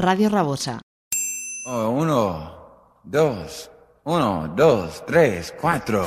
Radio Rabosa. Oh, uno, dos, uno, dos, tres, cuatro.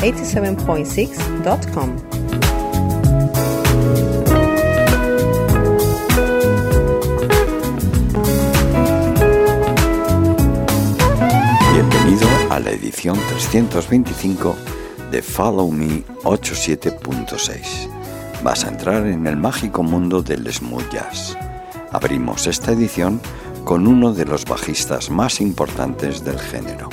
87.6.com. Bienvenido a la edición 325 de Follow Me 87.6. Vas a entrar en el mágico mundo del smooth jazz. Abrimos esta edición con uno de los bajistas más importantes del género,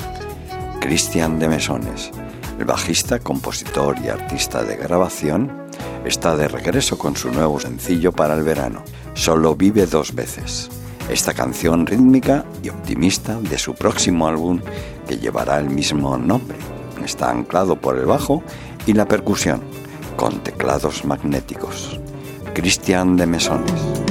Christian de Mesones, el bajista, compositor y artista de grabación está de regreso con su nuevo sencillo para el verano, Solo vive dos veces. Esta canción rítmica y optimista de su próximo álbum que llevará el mismo nombre. Está anclado por el bajo y la percusión, con teclados magnéticos. Christian de Mesones.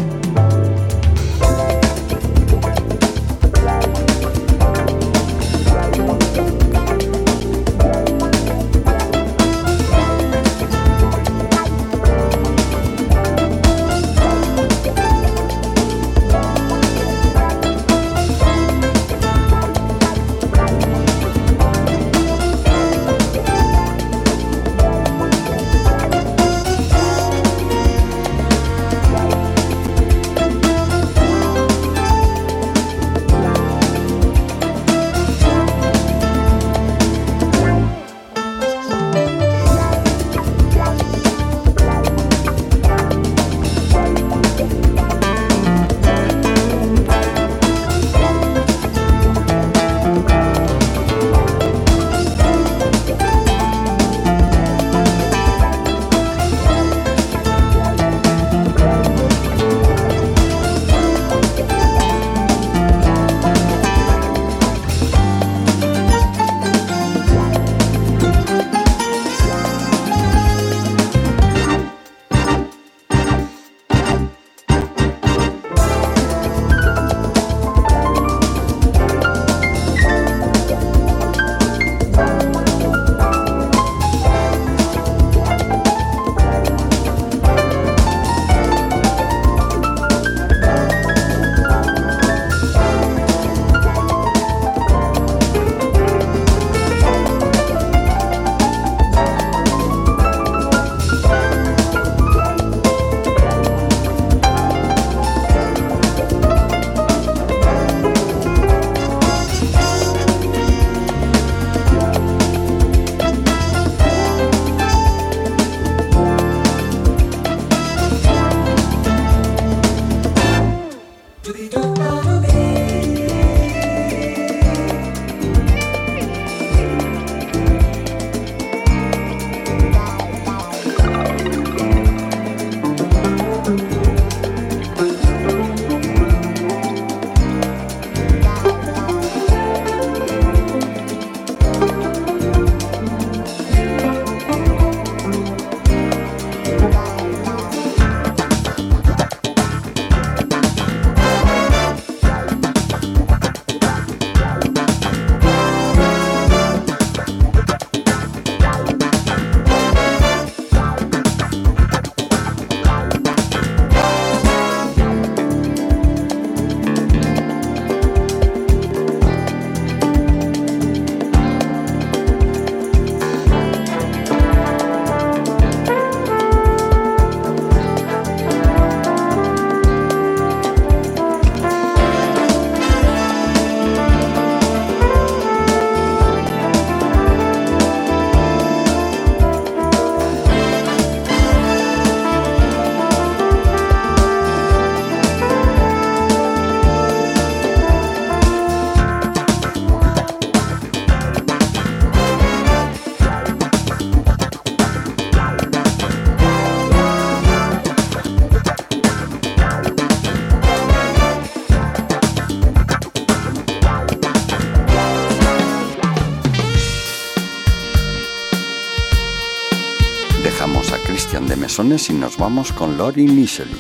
Y nos vamos con Lori Nisely.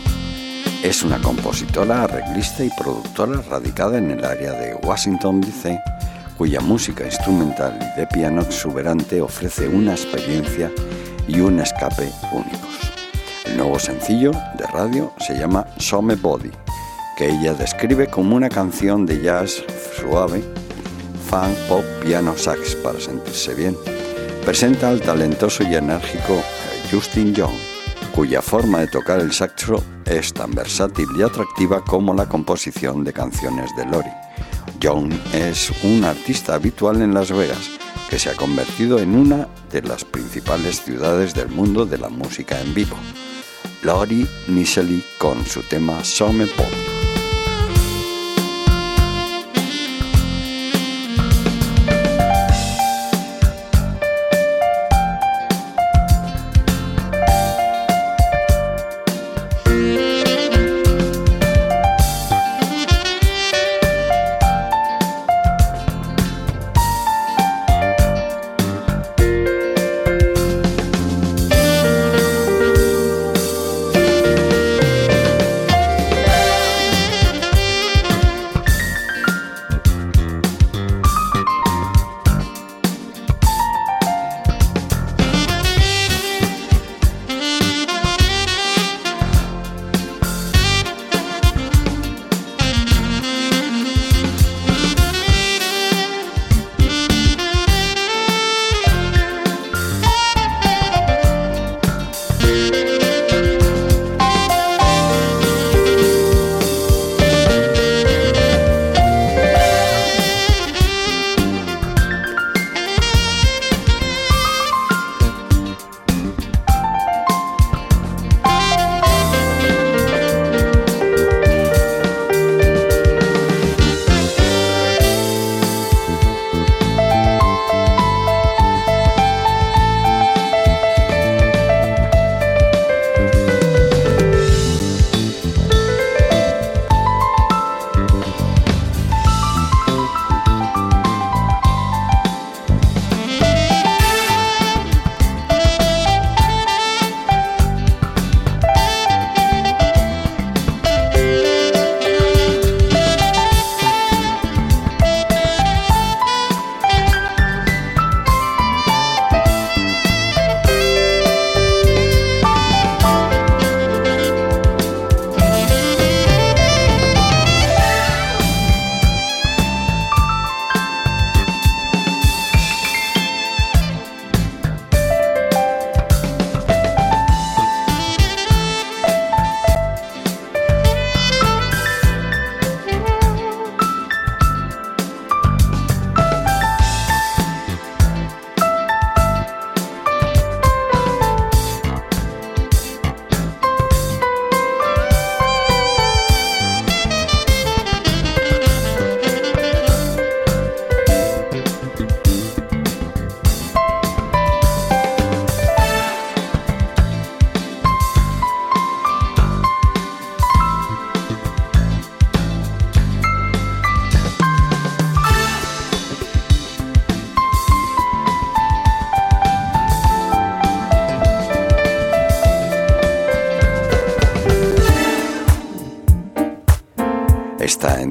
Es una compositora, arreglista y productora radicada en el área de Washington, D.C., cuya música instrumental y de piano exuberante ofrece una experiencia y un escape únicos. El nuevo sencillo de radio se llama Some Body, que ella describe como una canción de jazz suave, funk, pop, piano, sax para sentirse bien. Presenta al talentoso y enérgico Justin Young, cuya forma de tocar el saxo es tan versátil y atractiva como la composición de canciones de Lori. Young es un artista habitual en Las Vegas, que se ha convertido en una de las principales ciudades del mundo de la música en vivo. Lori Nisely con su tema Some Pop.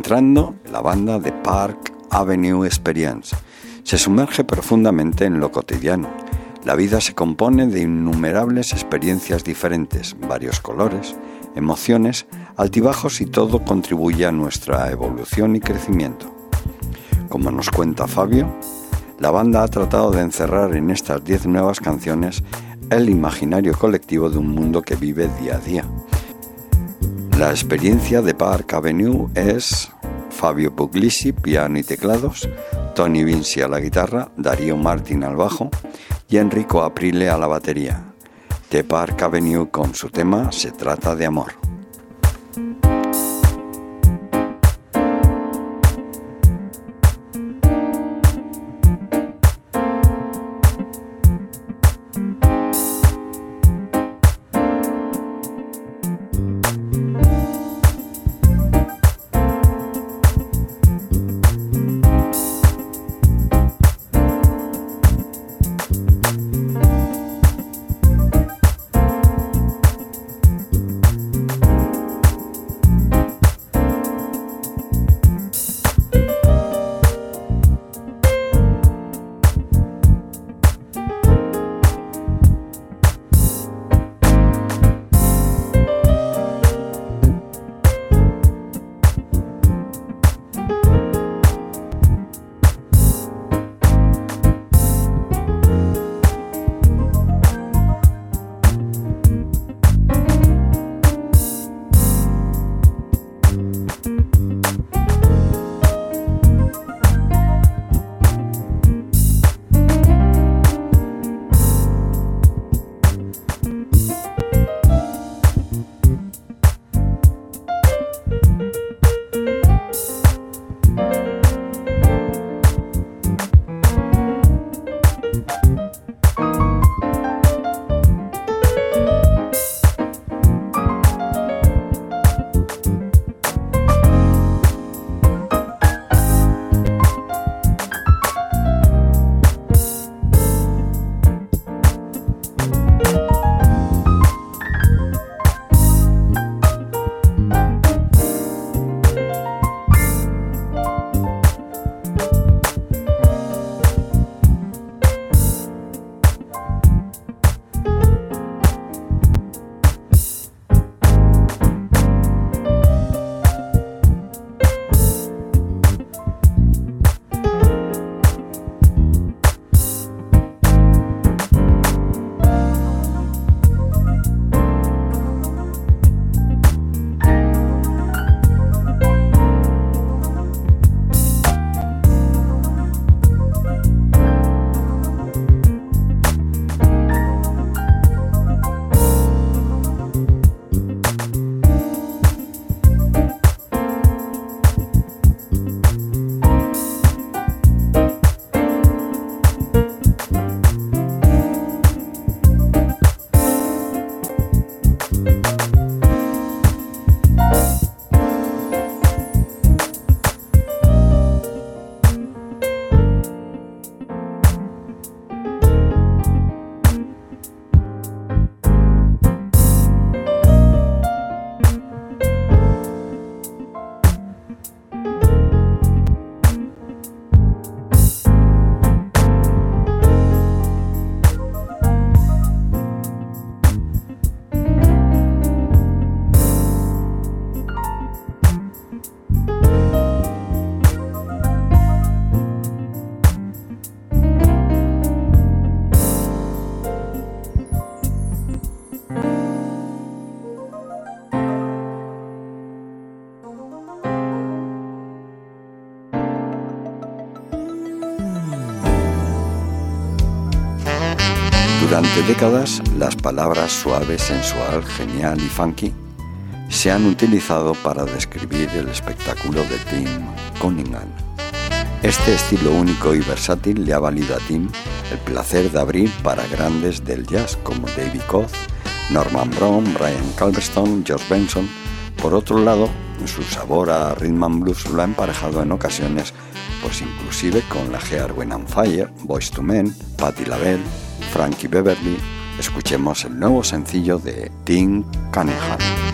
La banda de Park Avenue Experience. Se sumerge profundamente en lo cotidiano. La vida se compone de innumerables experiencias diferentes, varios colores, emociones, altibajos y todo contribuye a nuestra evolución y crecimiento. Como nos cuenta Fabio, la banda ha tratado de encerrar en estas 10 nuevas canciones el imaginario colectivo de un mundo que vive día a día. La experiencia de Park Avenue es Fabio Puglisi, piano y teclados, Tony Vinci a la guitarra, Darío Martin al bajo y Enrico Aprile a la batería. The Park Avenue con su tema Se trata de amor. Décadas, las palabras suave, sensual, genial y funky se han utilizado para describir el espectáculo de Tim Cunningham. Este estilo único y versátil le ha valido a Tim el placer de abrir para grandes del jazz como David Koz, Norman Brown, Brian Calverstone, George Benson. Por otro lado, su sabor a rhythm and blues lo ha emparejado en ocasiones, pues inclusive con la Gear When and Fire, Boys to Men, Patti LaBelle, Frankie Beverly. Escuchemos el nuevo sencillo de Tim Cunningham.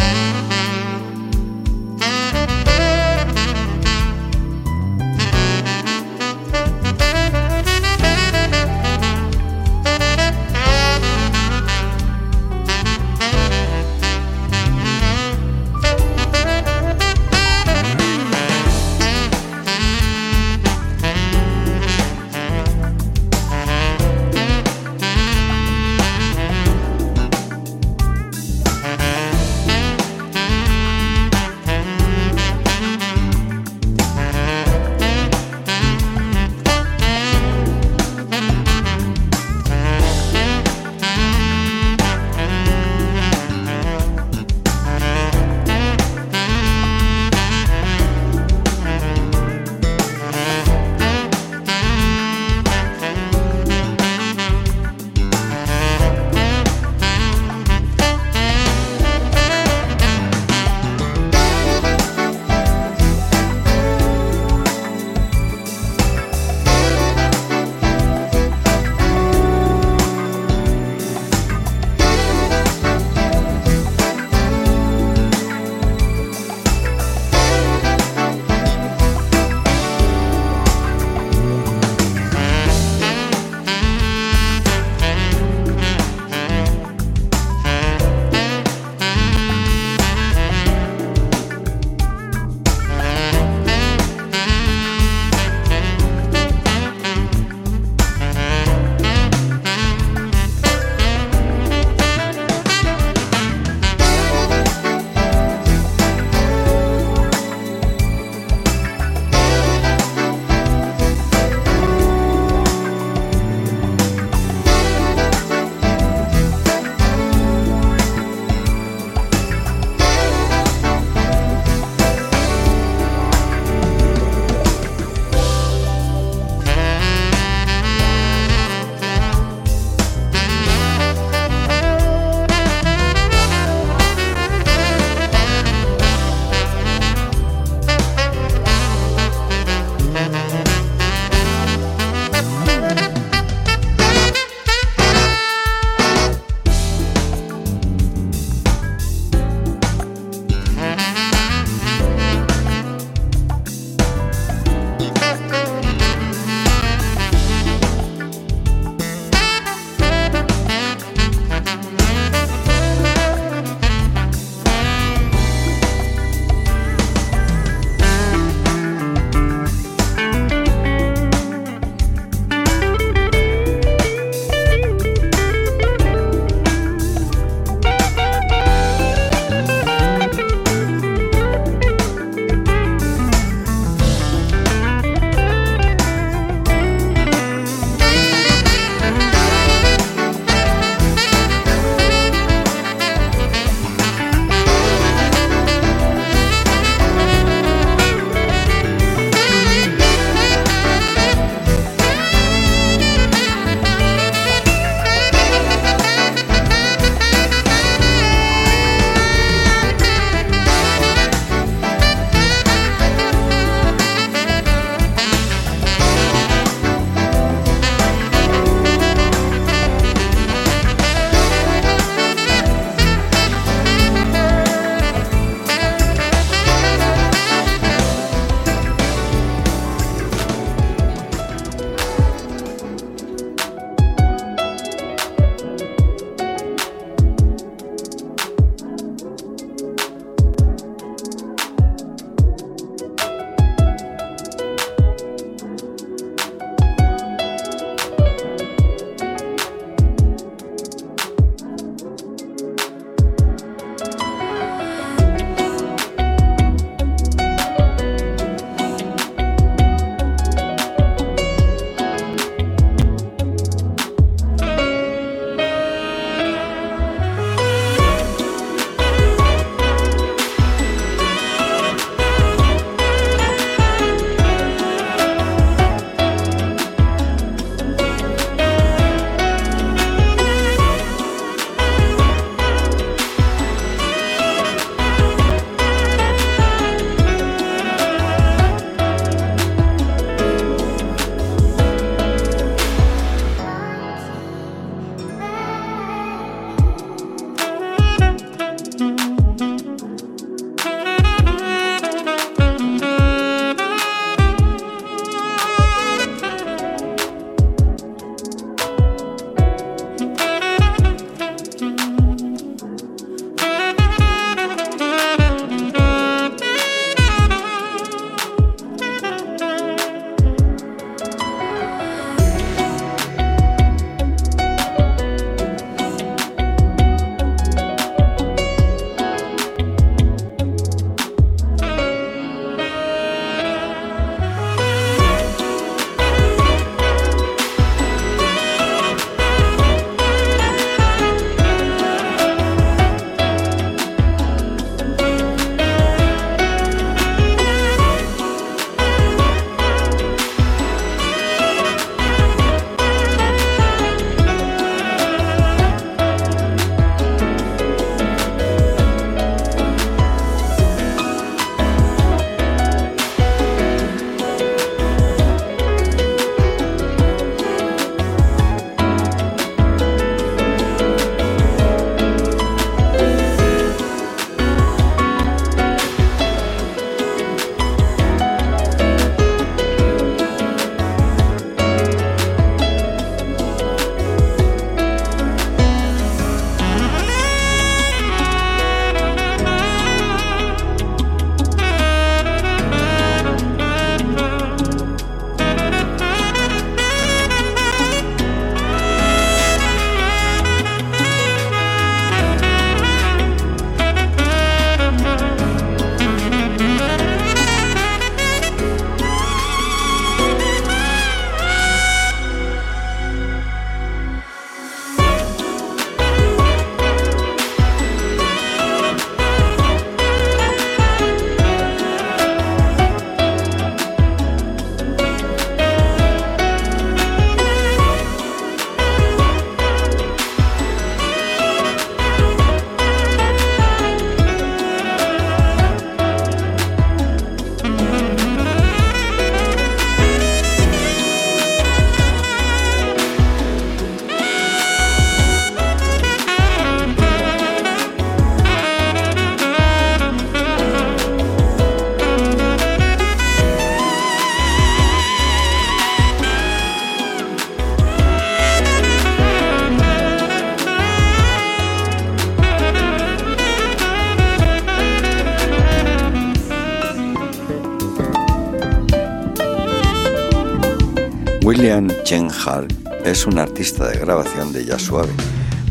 William Chen Hall es un artista de grabación de jazz suave,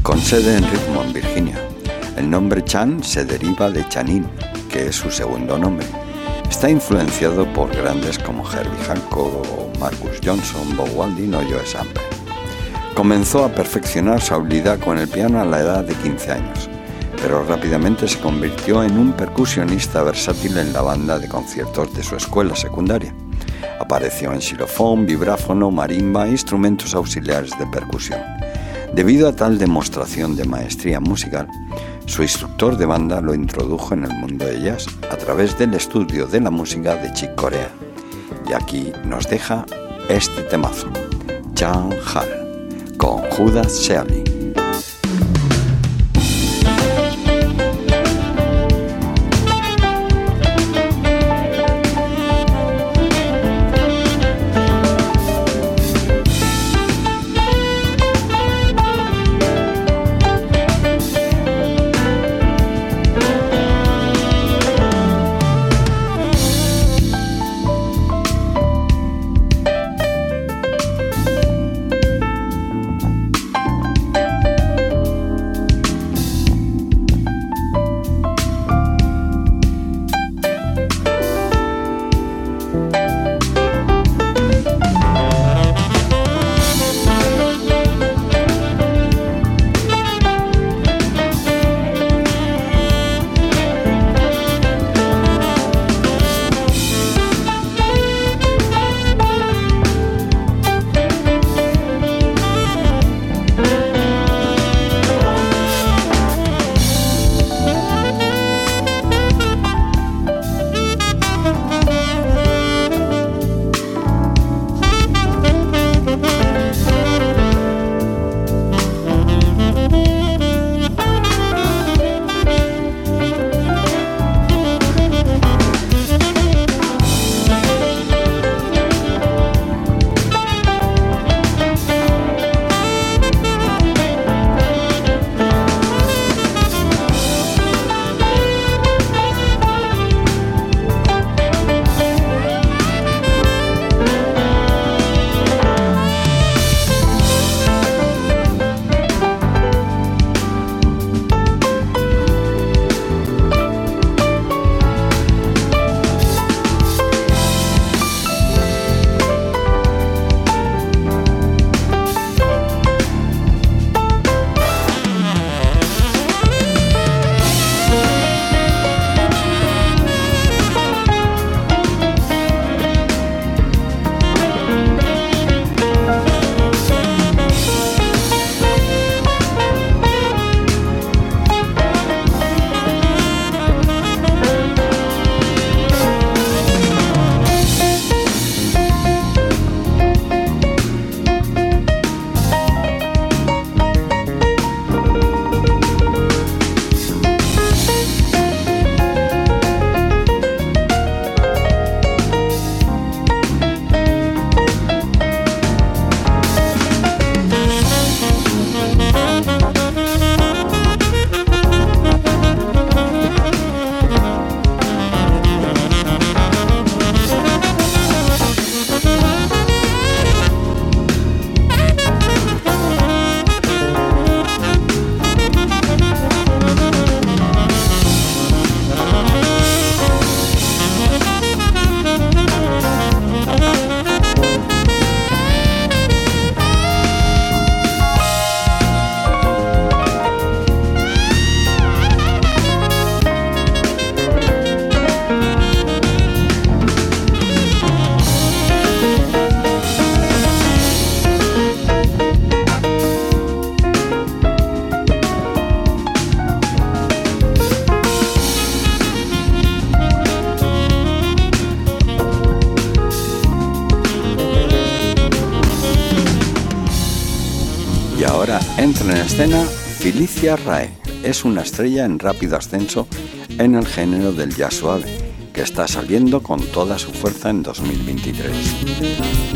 con sede en Richmond, Virginia. El nombre Chan se deriva de Chanin, que es su segundo nombre. Está influenciado por grandes como Herbie Hancock Marcus Johnson, Bob Walding o Joe Sample. Comenzó a perfeccionar su habilidad con el piano a la edad de 15 años, pero rápidamente se convirtió en un percusionista versátil en la banda de conciertos de su escuela secundaria. Apareció en xilofón, vibráfono, marimba e instrumentos auxiliares de percusión. Debido a tal demostración de maestría musical, su instructor de banda lo introdujo en el mundo de jazz a través del estudio de la música de Chick Corea. Y aquí nos deja este temazo, Chan Hall, con Judas Shelley. Escena, Felicia Rae es una estrella en rápido ascenso en el género del jazz suave, que está saliendo con toda su fuerza en 2023.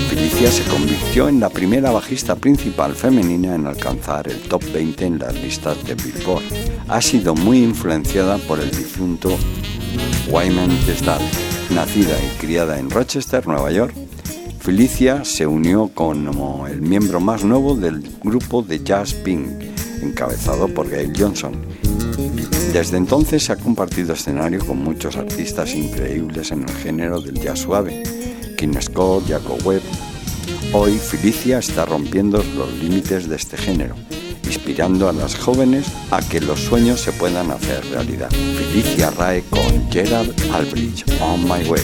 Felicia se convirtió en la primera bajista principal femenina en alcanzar el top 20 en las listas de Billboard. Ha sido muy influenciada por el difunto Wyman Tisdale. Nacida y criada en Rochester, Nueva York, Felicia se unió como el miembro más nuevo del grupo de jazz Pink, encabezado por Gail Johnson. Desde entonces se ha compartido escenario con muchos artistas increíbles en el género del jazz suave, King Scott, Jacob Webb. Hoy Felicia está rompiendo los límites de este género, inspirando a las jóvenes a que los sueños se puedan hacer realidad. Felicia Rae con Gerard Albridge, On My Way.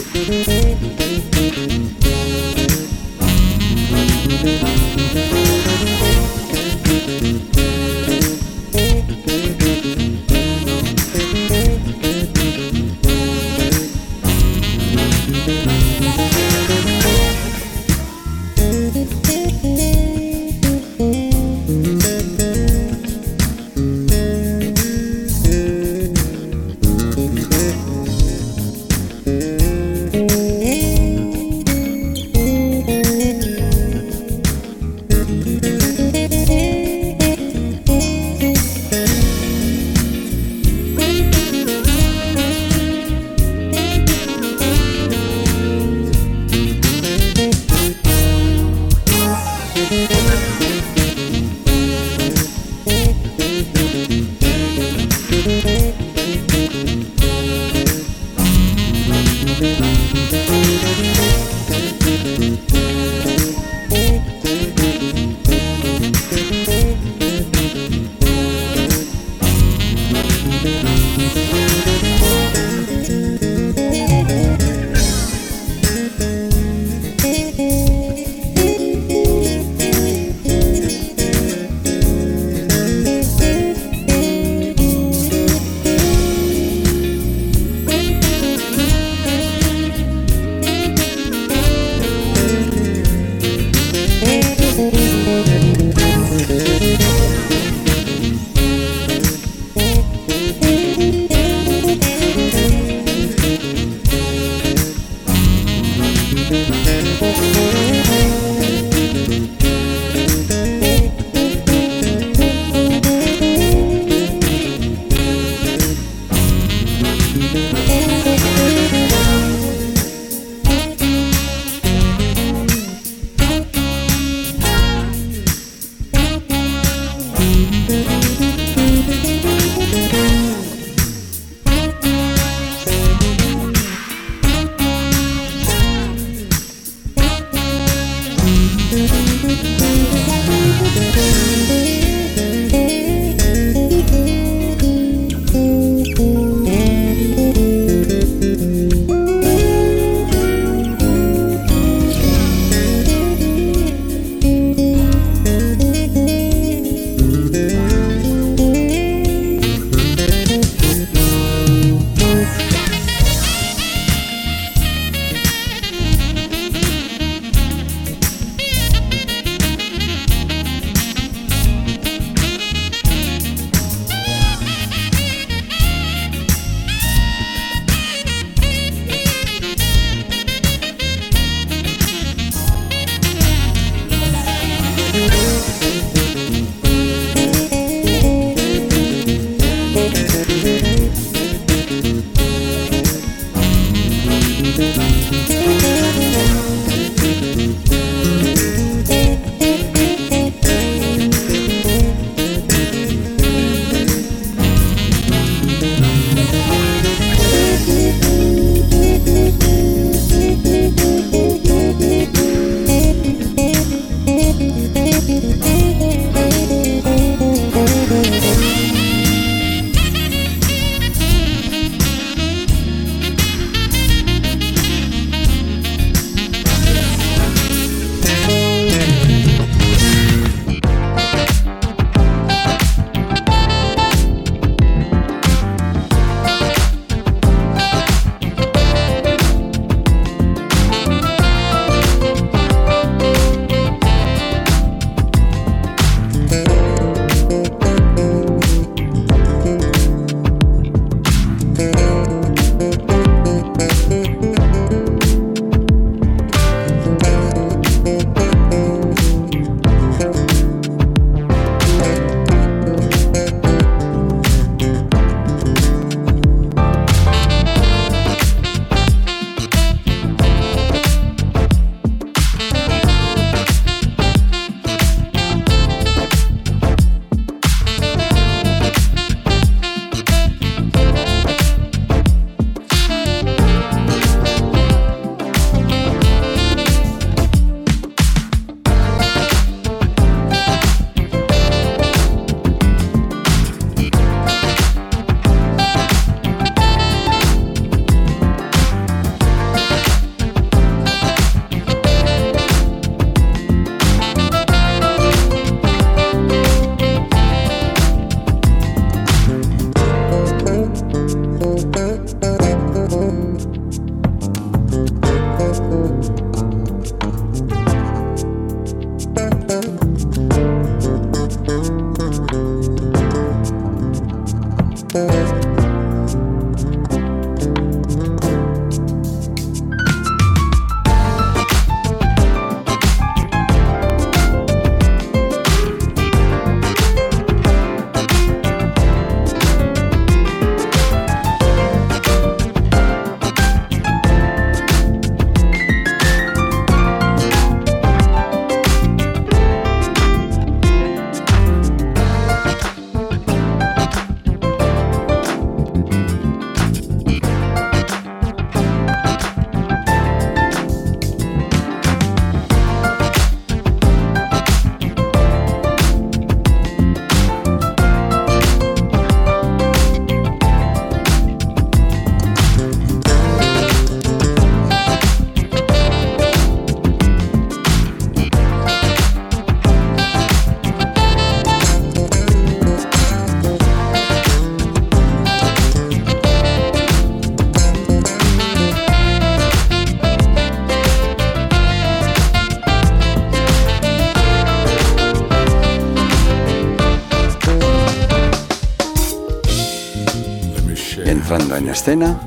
En escena,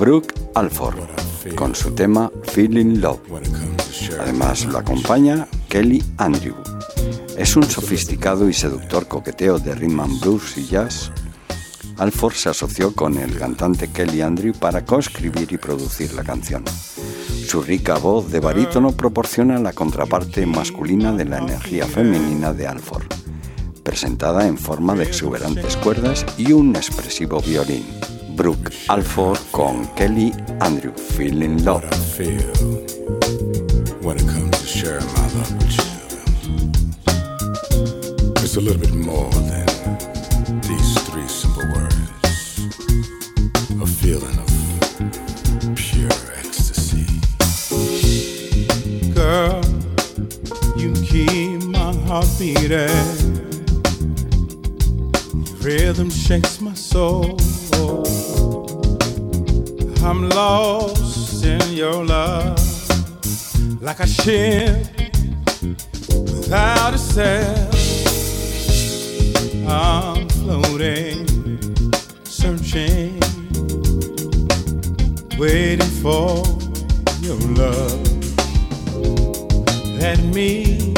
Brooke Alford con su tema Feeling Love. Además lo acompaña Kelly Andrew. Es un sofisticado y seductor coqueteo de rhythm and blues y jazz. Alford se asoció con el cantante Kelly Andrew para coescribir y producir la canción. Su rica voz de barítono proporciona la contraparte masculina de la energía femenina de Alford, presentada en forma de exuberantes cuerdas y un expresivo violín. Brooke Alford con Kelly Andrew, Feeling Love. It's a little bit more than these three simple words. A feeling of pure ecstasy. Girl, you keep my heart beating. Rhythm shakes my soul. Lost in your love like a ship without a sail. I'm floating, searching, waiting for your love. Let me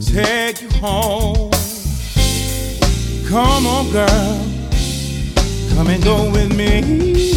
take you home. Come on, girl, come and go with me.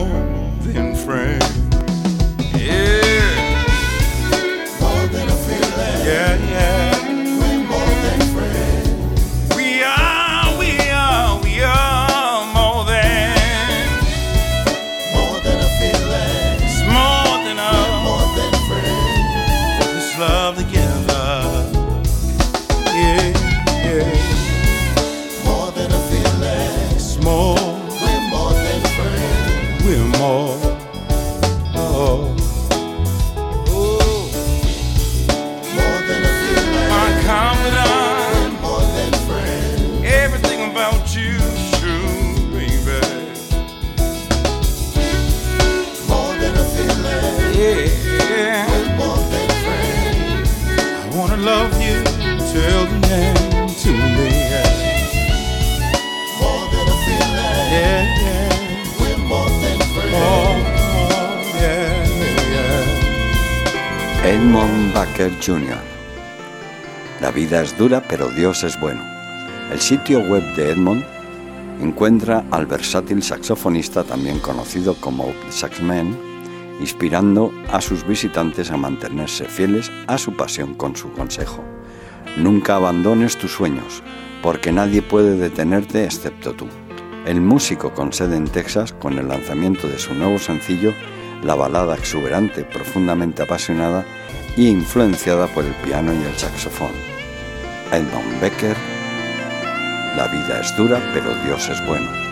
Oh. Dura, pero Dios es bueno. El sitio web de Edmond encuentra al versátil saxofonista, también conocido como Saxman, inspirando a sus visitantes a mantenerse fieles a su pasión con su consejo. Nunca abandones tus sueños, porque nadie puede detenerte excepto tú. El músico con sede en Texas, con el lanzamiento de su nuevo sencillo, la balada exuberante, profundamente apasionada y influenciada por el piano y el saxofón. Edmund Becker, La vida es dura, pero Dios es bueno.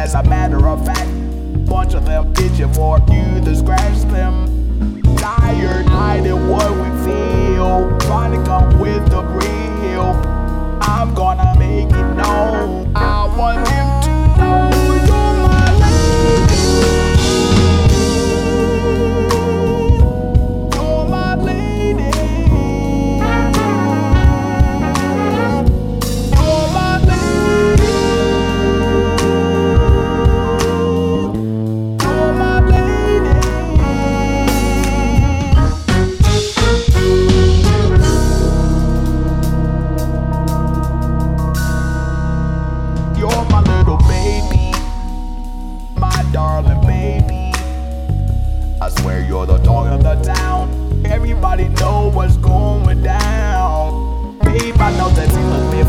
As a matter of fact, bunch of them itching for you to scratch them. Tired, hiding what we feel. Trying to come with the real. I'm gonna make it known. I want him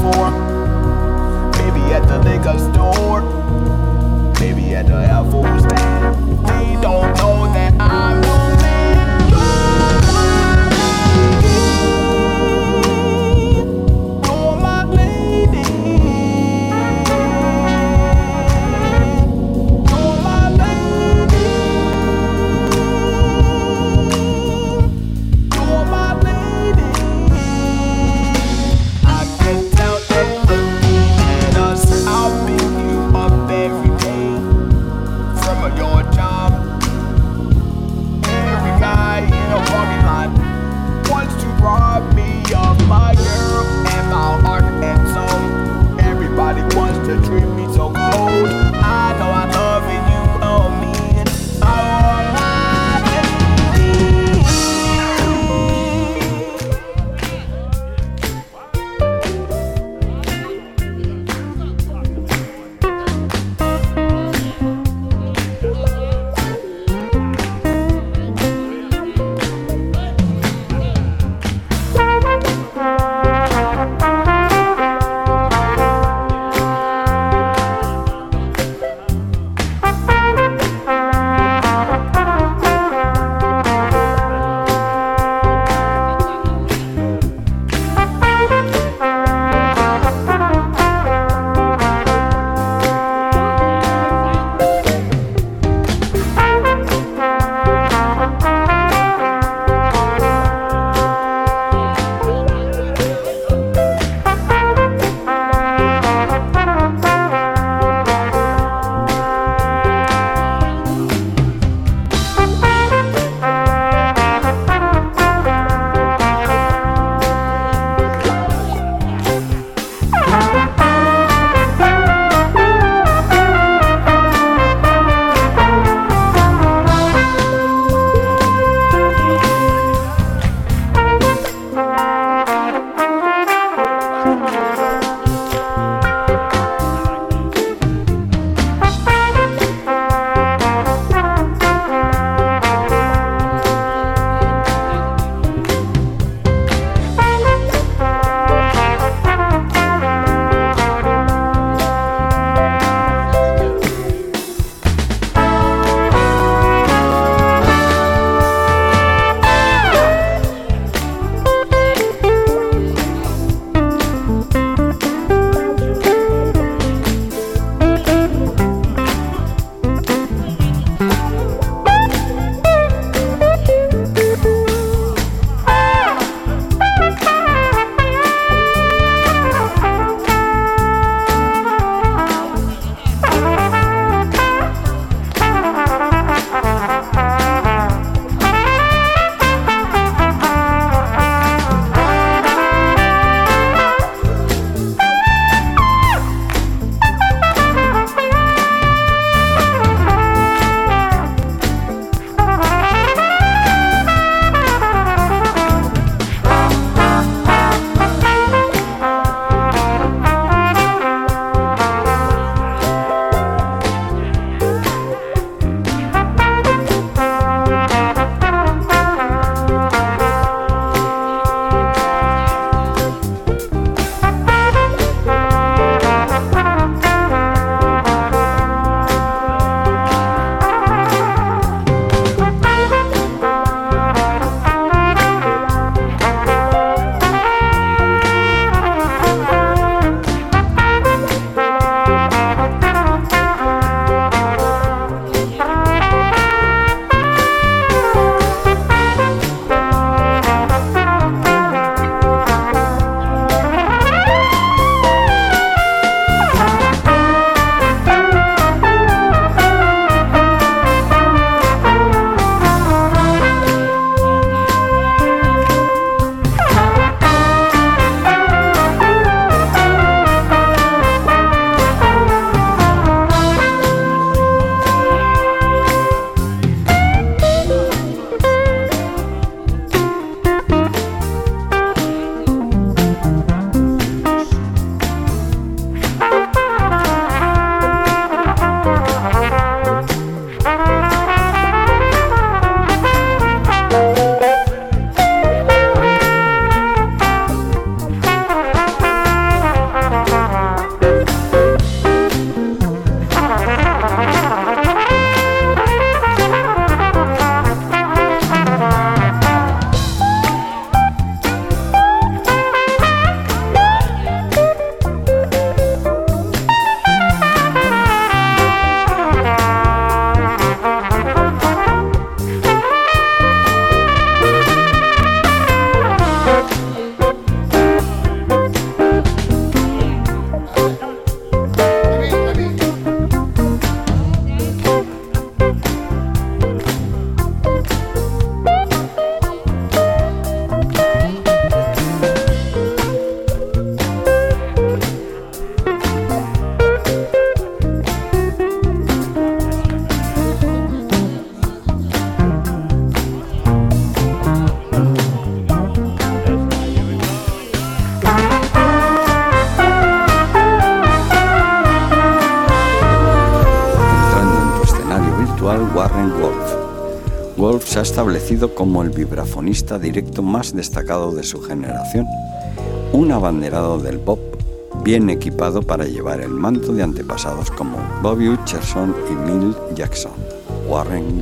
before. Maybe at the liquor store. Maybe at the Air Force. They don't know that I'm Mm-hmm. Como el vibrafonista directo más destacado de su generación, un abanderado del pop bien equipado para llevar el manto de antepasados como Bobby Hutcherson y Mill Jackson. Warren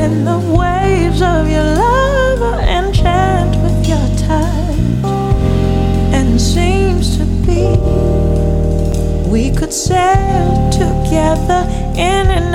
In the waves of your love are enchanted with your touch. And seems to be we could sail together in an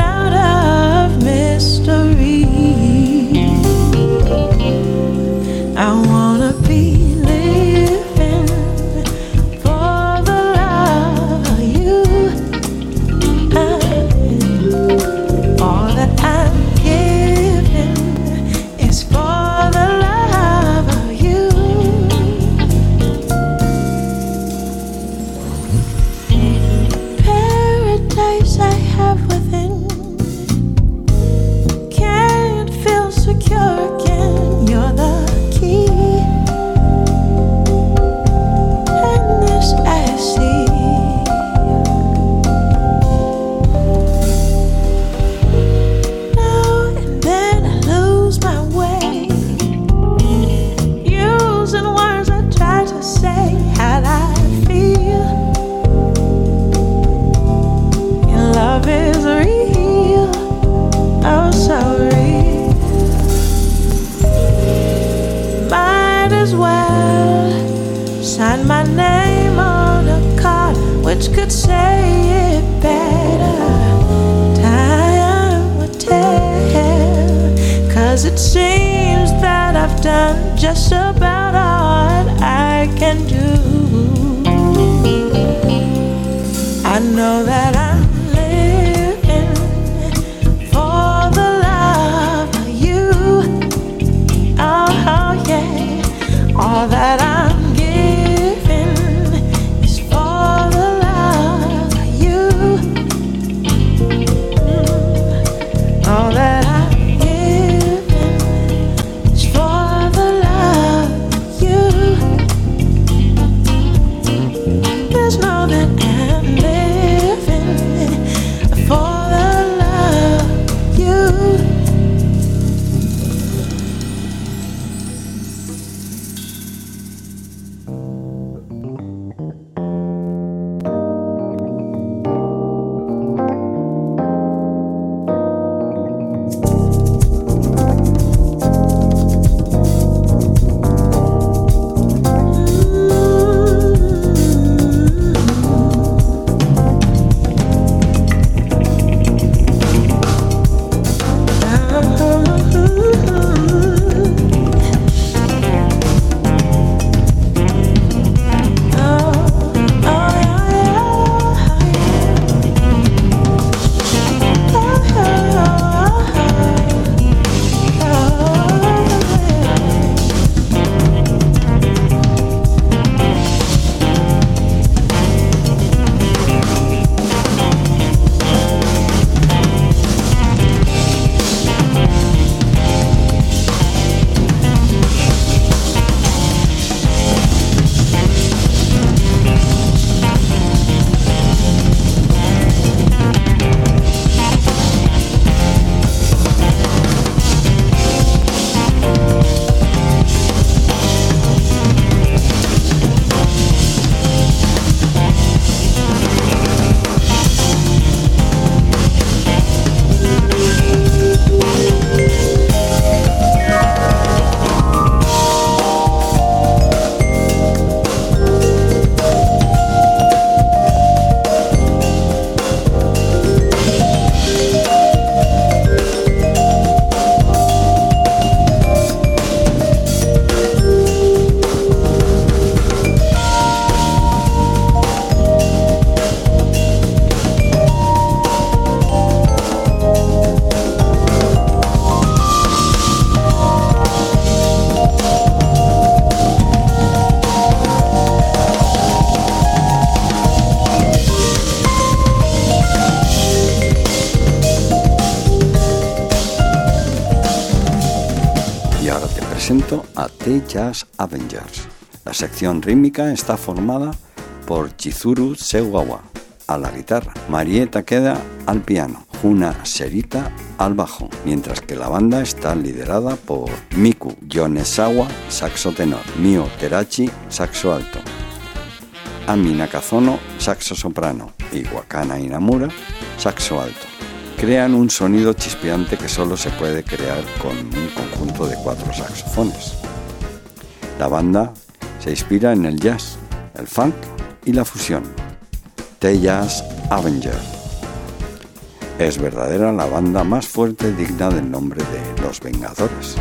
Jazz Avengers. La sección rítmica está formada por Chizuru Sewawa a la guitarra, Marieta Takeda al piano, Juna Serita al bajo, mientras que la banda está liderada por Miku Yonesawa, saxo tenor, Mio Terachi, saxo alto, Ami Nakazono, saxo soprano y Wakana Inamura, saxo alto. Crean un sonido chispeante que solo se puede crear con un conjunto de cuatro saxofones. La banda se inspira en el jazz, el funk y la fusión. The Jazz Avenger. Es verdadera la banda más fuerte digna del nombre de Los Vengadores.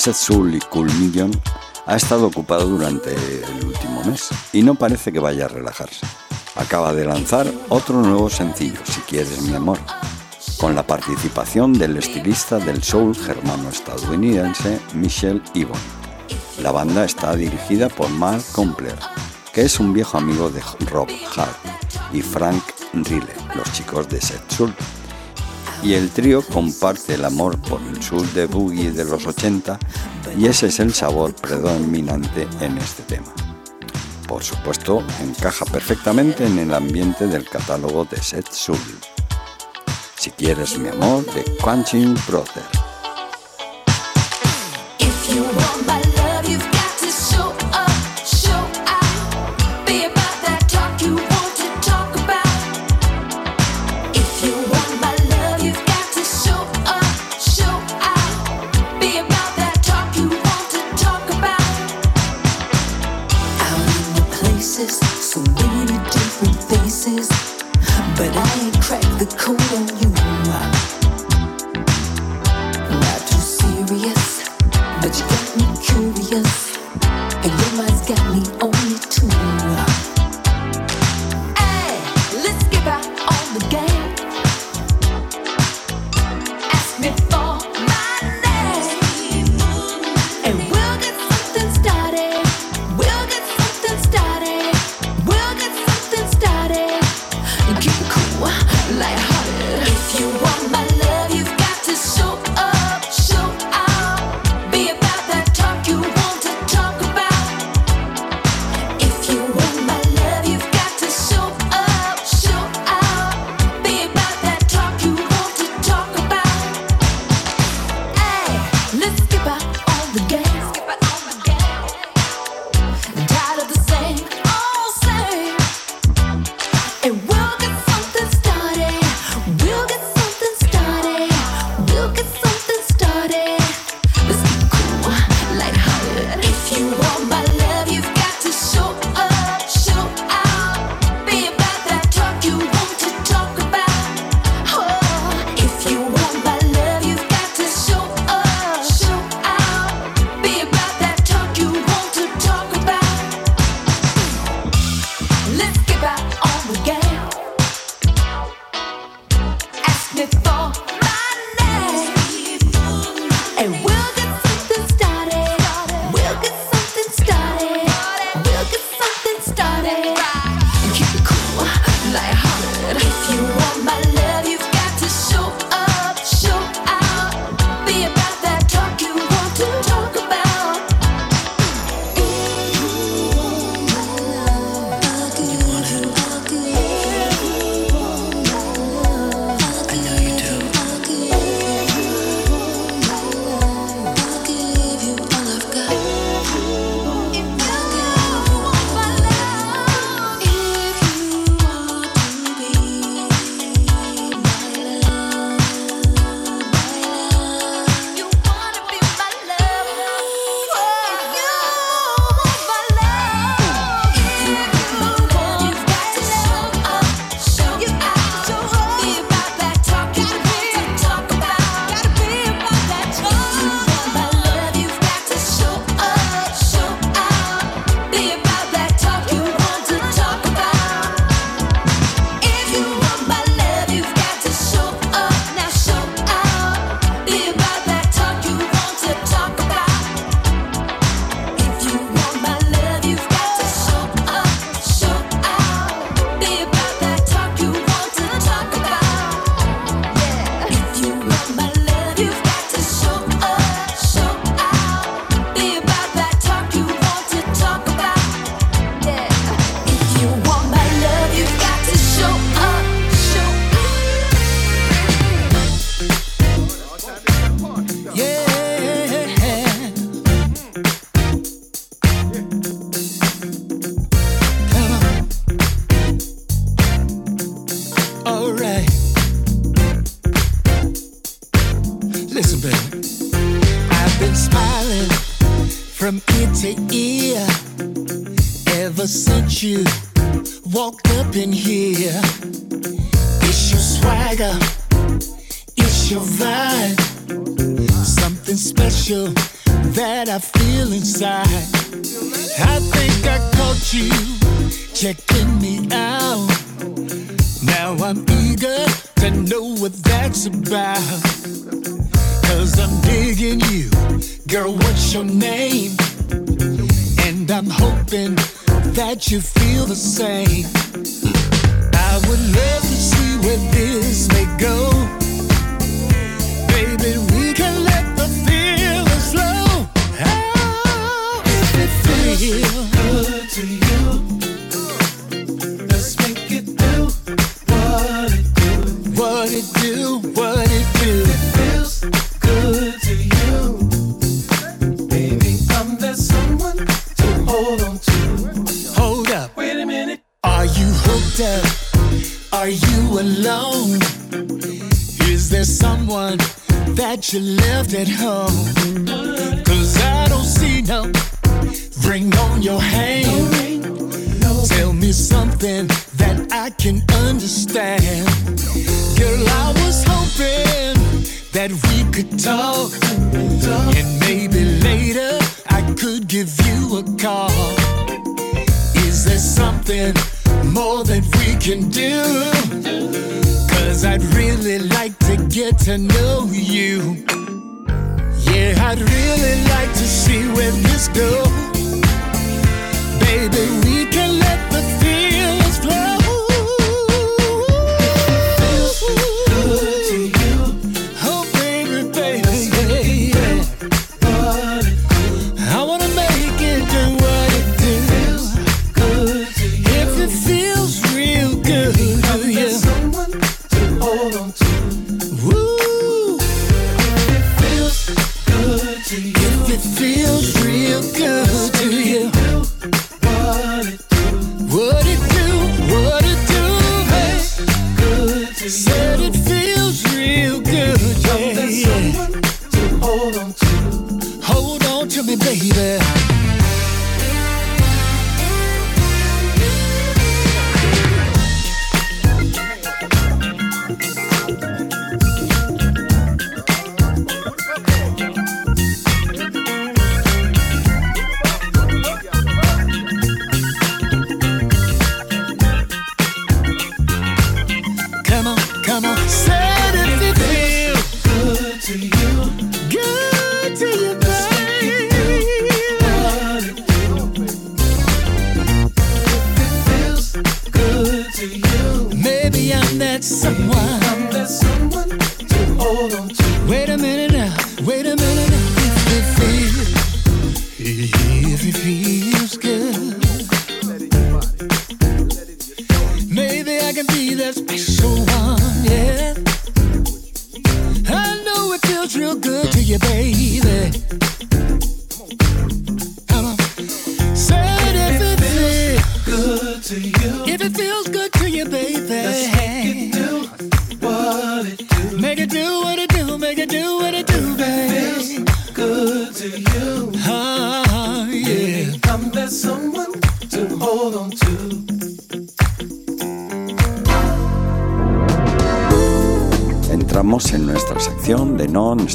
Soul y Cool Million ha estado ocupado durante el último mes y no parece que vaya a relajarse. Acaba de lanzar otro nuevo sencillo, Si quieres mi amor, con la participación del estilista del soul germano-estadounidense Michelle Yvonne. La banda está dirigida por Mark Compler que es un viejo amigo de Rob Hart y Frank Rille, los chicos de Set Soul. Y el trío comparte el amor por el soul de boogie de los 80 y ese es el sabor predominante en este tema. Por supuesto, encaja perfectamente en el ambiente del catálogo de Set Soul. Si quieres mi amor de Quantum Brother.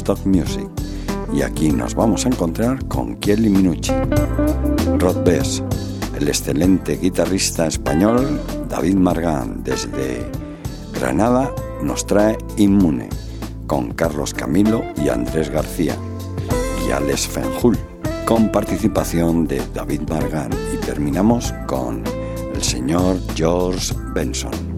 Stock Music. Y aquí nos vamos a encontrar con Kelly Minucci, Rod Bess, el excelente guitarrista español David Margan desde Granada nos trae Inmune con Carlos Camilo y Andrés García y Alex Fenjul con participación de David Margan y terminamos con el señor George Benson.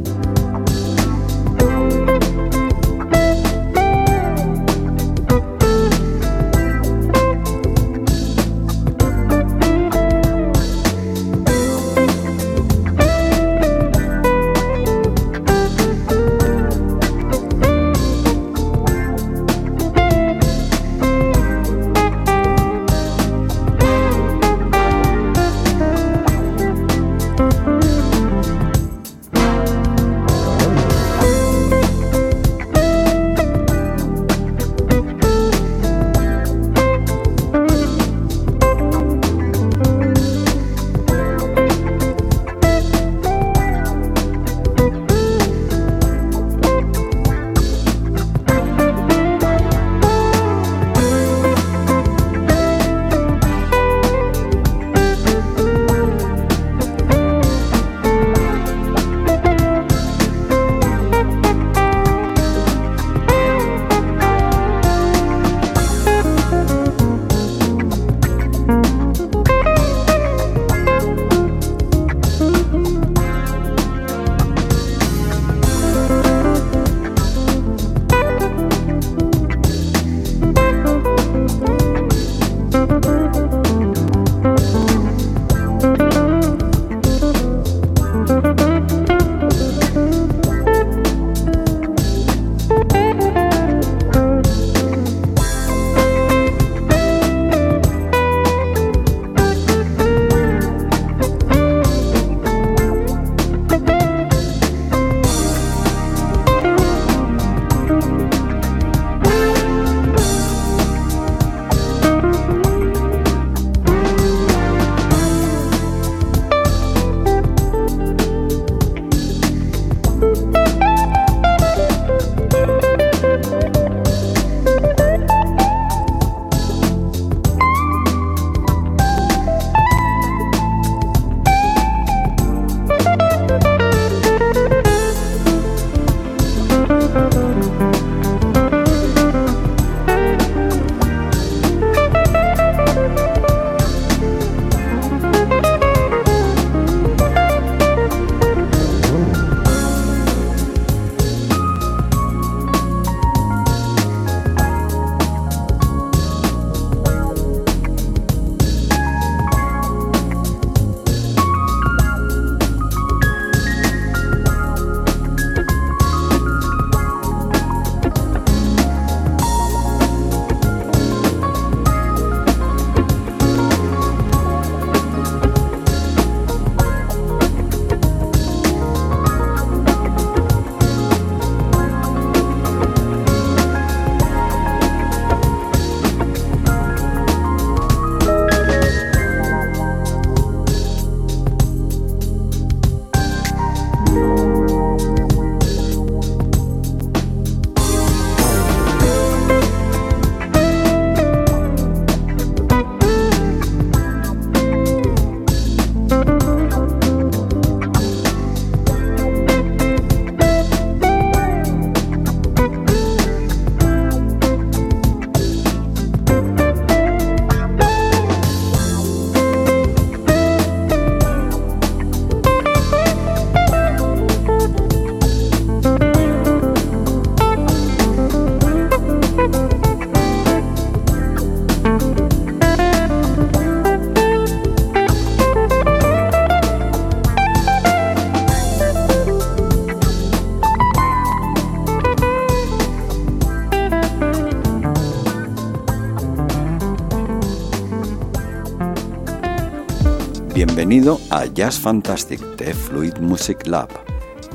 Bienvenido a Jazz Fantastic de Fluid Music Lab,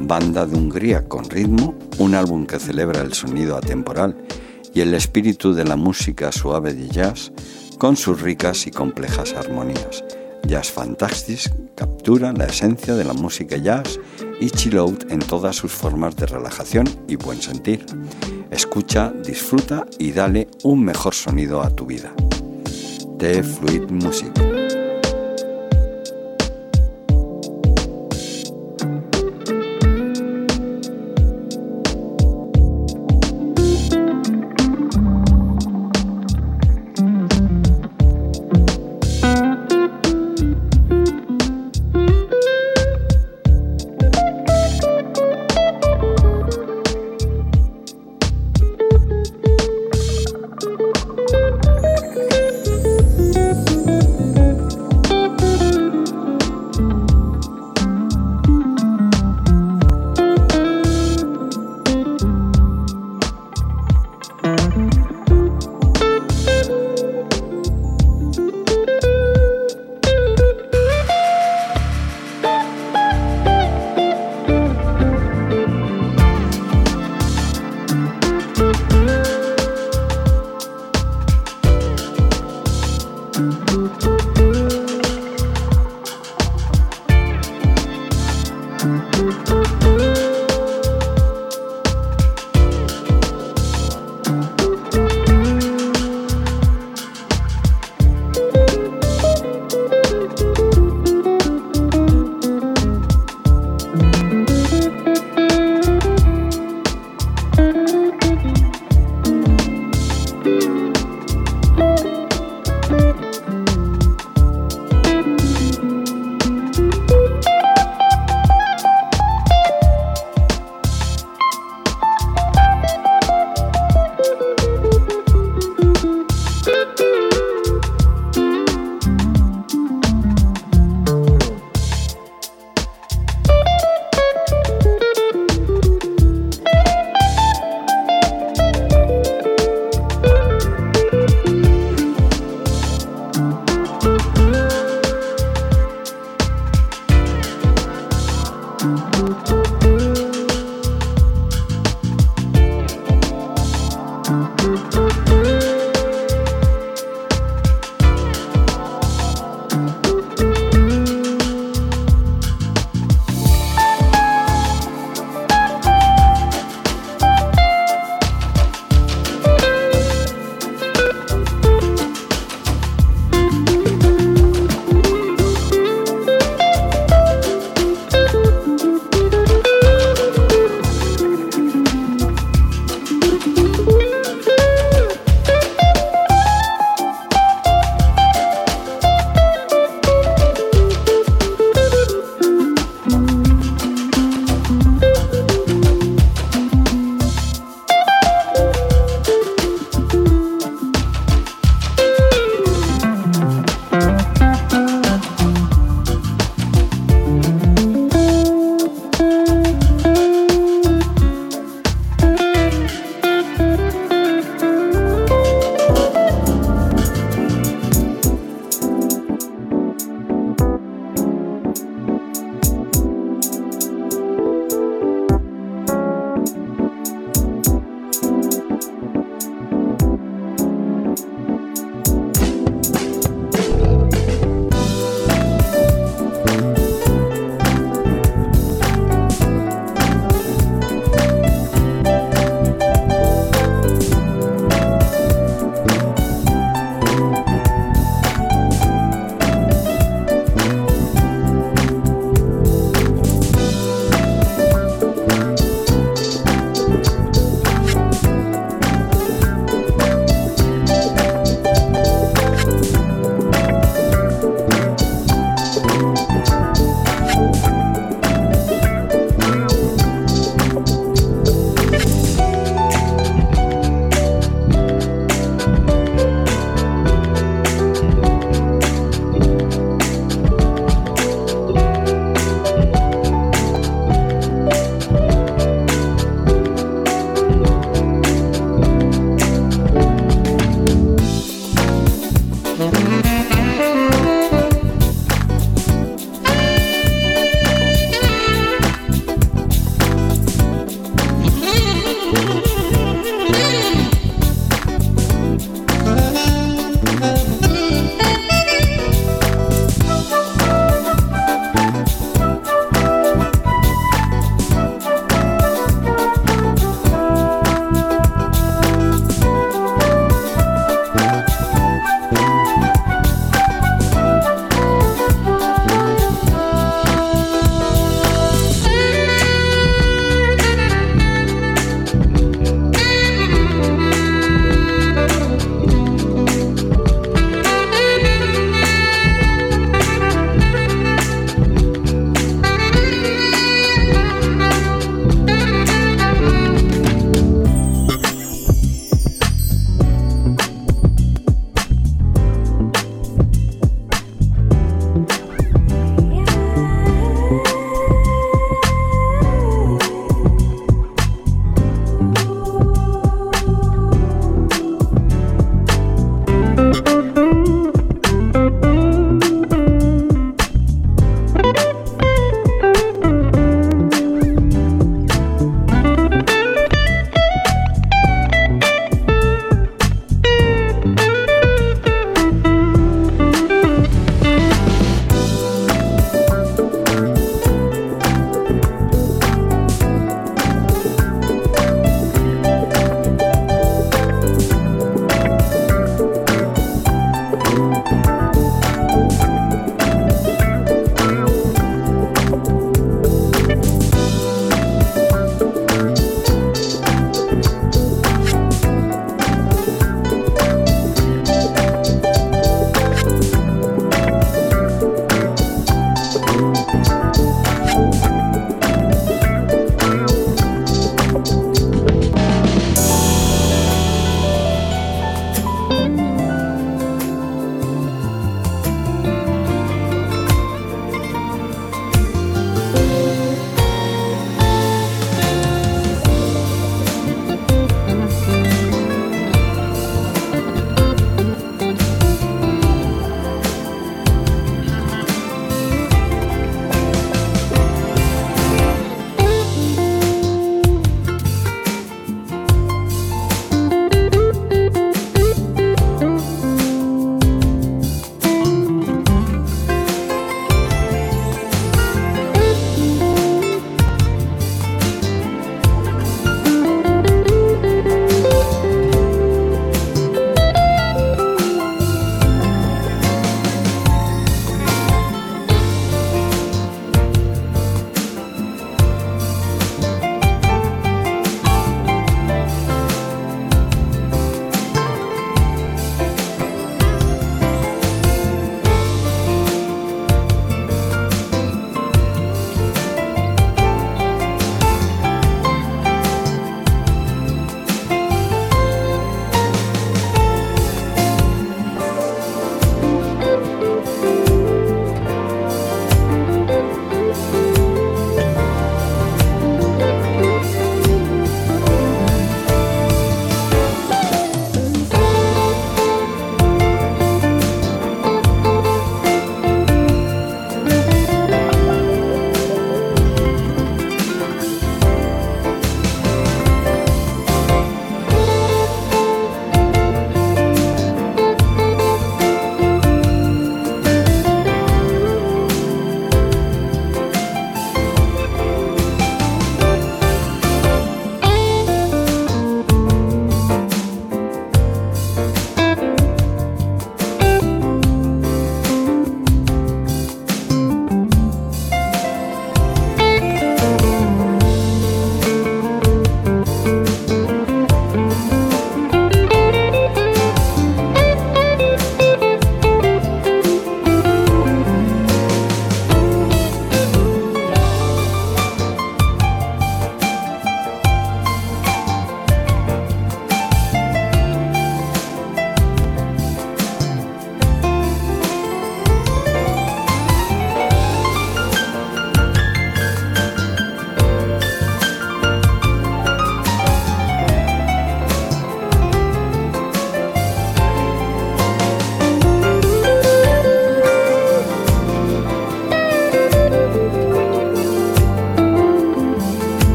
banda de Hungría con ritmo, un álbum que celebra el sonido atemporal y el espíritu de la música suave de jazz con sus ricas y complejas armonías. Jazz Fantastic captura la esencia de la música jazz y chill out en todas sus formas de relajación y buen sentir. Escucha, disfruta y dale un mejor sonido a tu vida. The Fluid Music.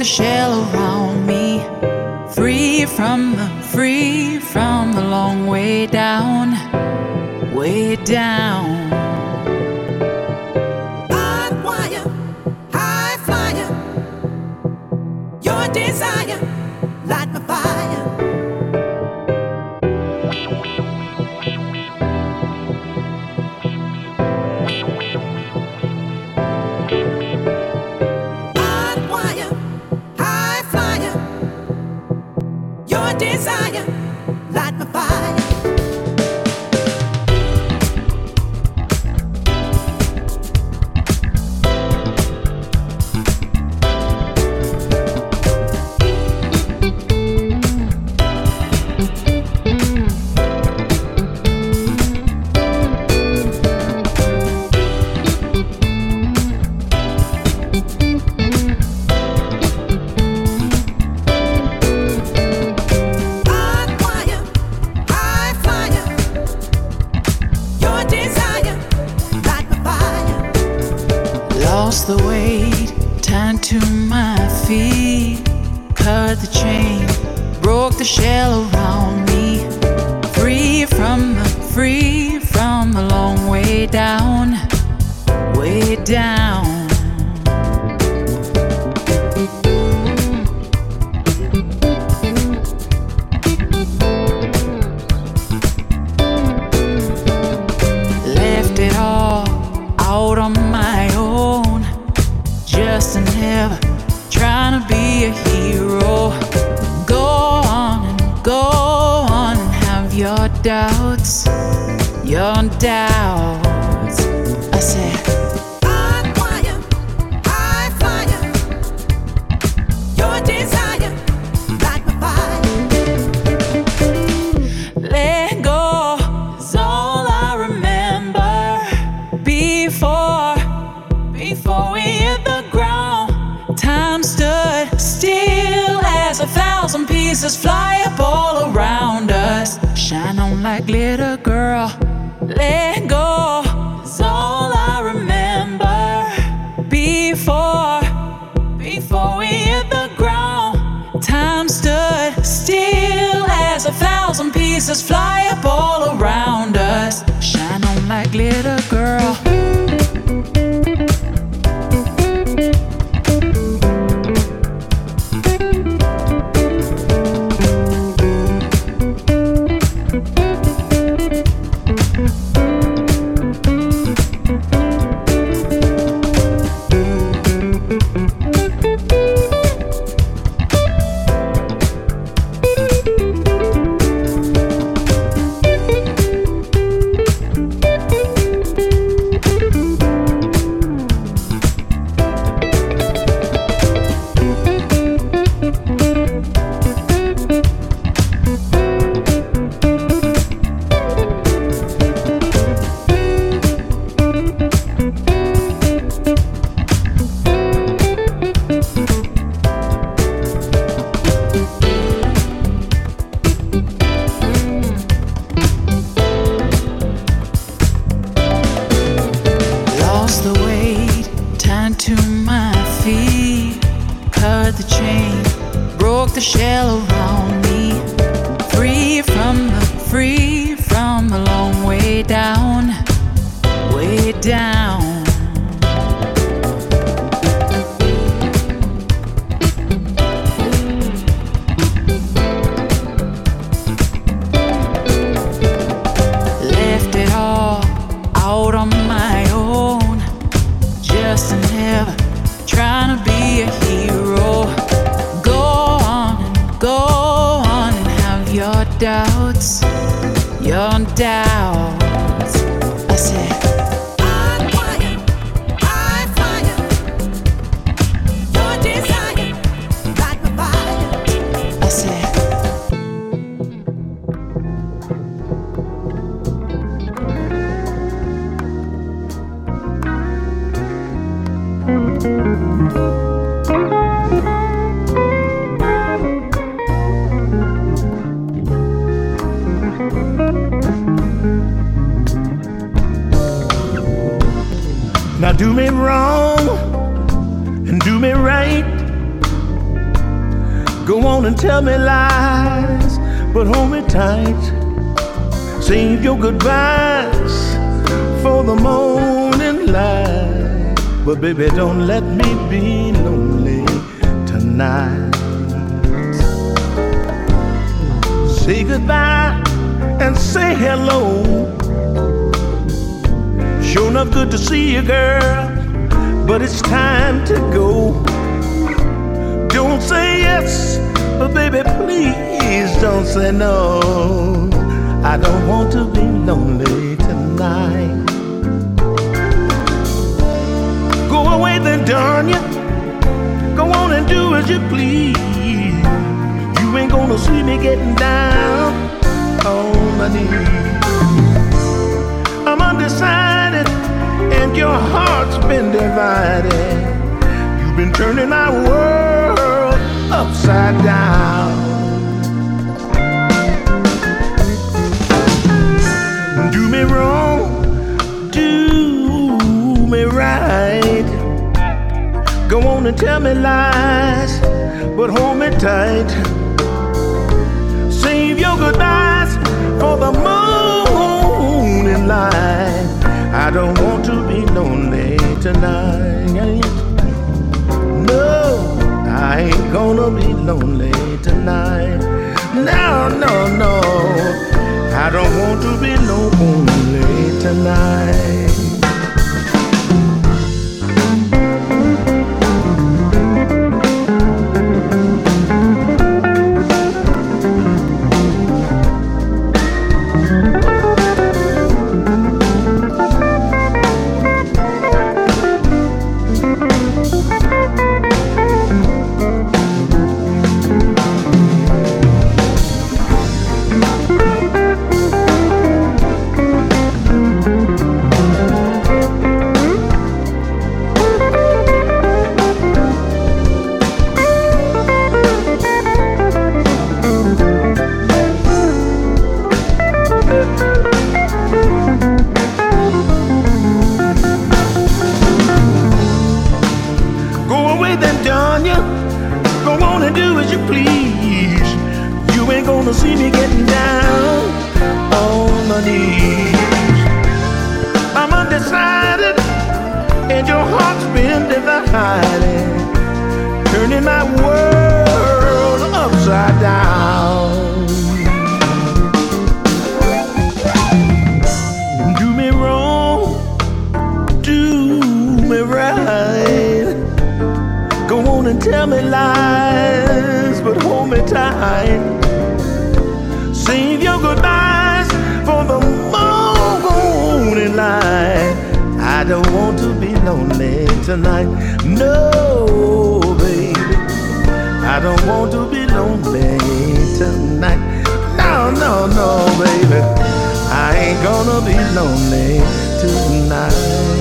The shell around the shell but hold me tight. Save your goodbyes for the morning light. But baby, don't let me be lonely tonight. Say goodbye and say hello. Sure enough, good to see you, girl. But it's time to go. Don't say yes, but baby, please don't say no. I don't want to be lonely tonight. Go away, then, darn. Go on and do as you please. You ain't gonna see me getting down on my knees. I'm undecided, and your heart's been divided. You've been turning my world upside down. Me wrong, do me right. Go on and tell me lies, but hold me tight. Save your goodbyes for the moon and light. I don't want to be lonely tonight. No, I ain't gonna be lonely tonight. No, no, no. I don't want to be no lonely tonight. Tonight. No, baby. I don't want to be lonely tonight. No, no, no, baby. I ain't gonna be lonely tonight.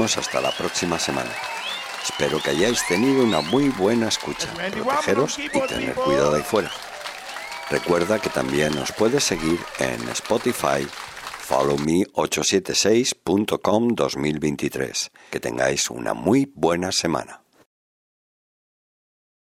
hasta la próxima semana. Espero que hayáis tenido una muy buena escucha. Protegeros y tener cuidado ahí fuera. Recuerda que también nos puedes seguir en Spotify, followme876.com 2023. Que tengáis una muy buena semana.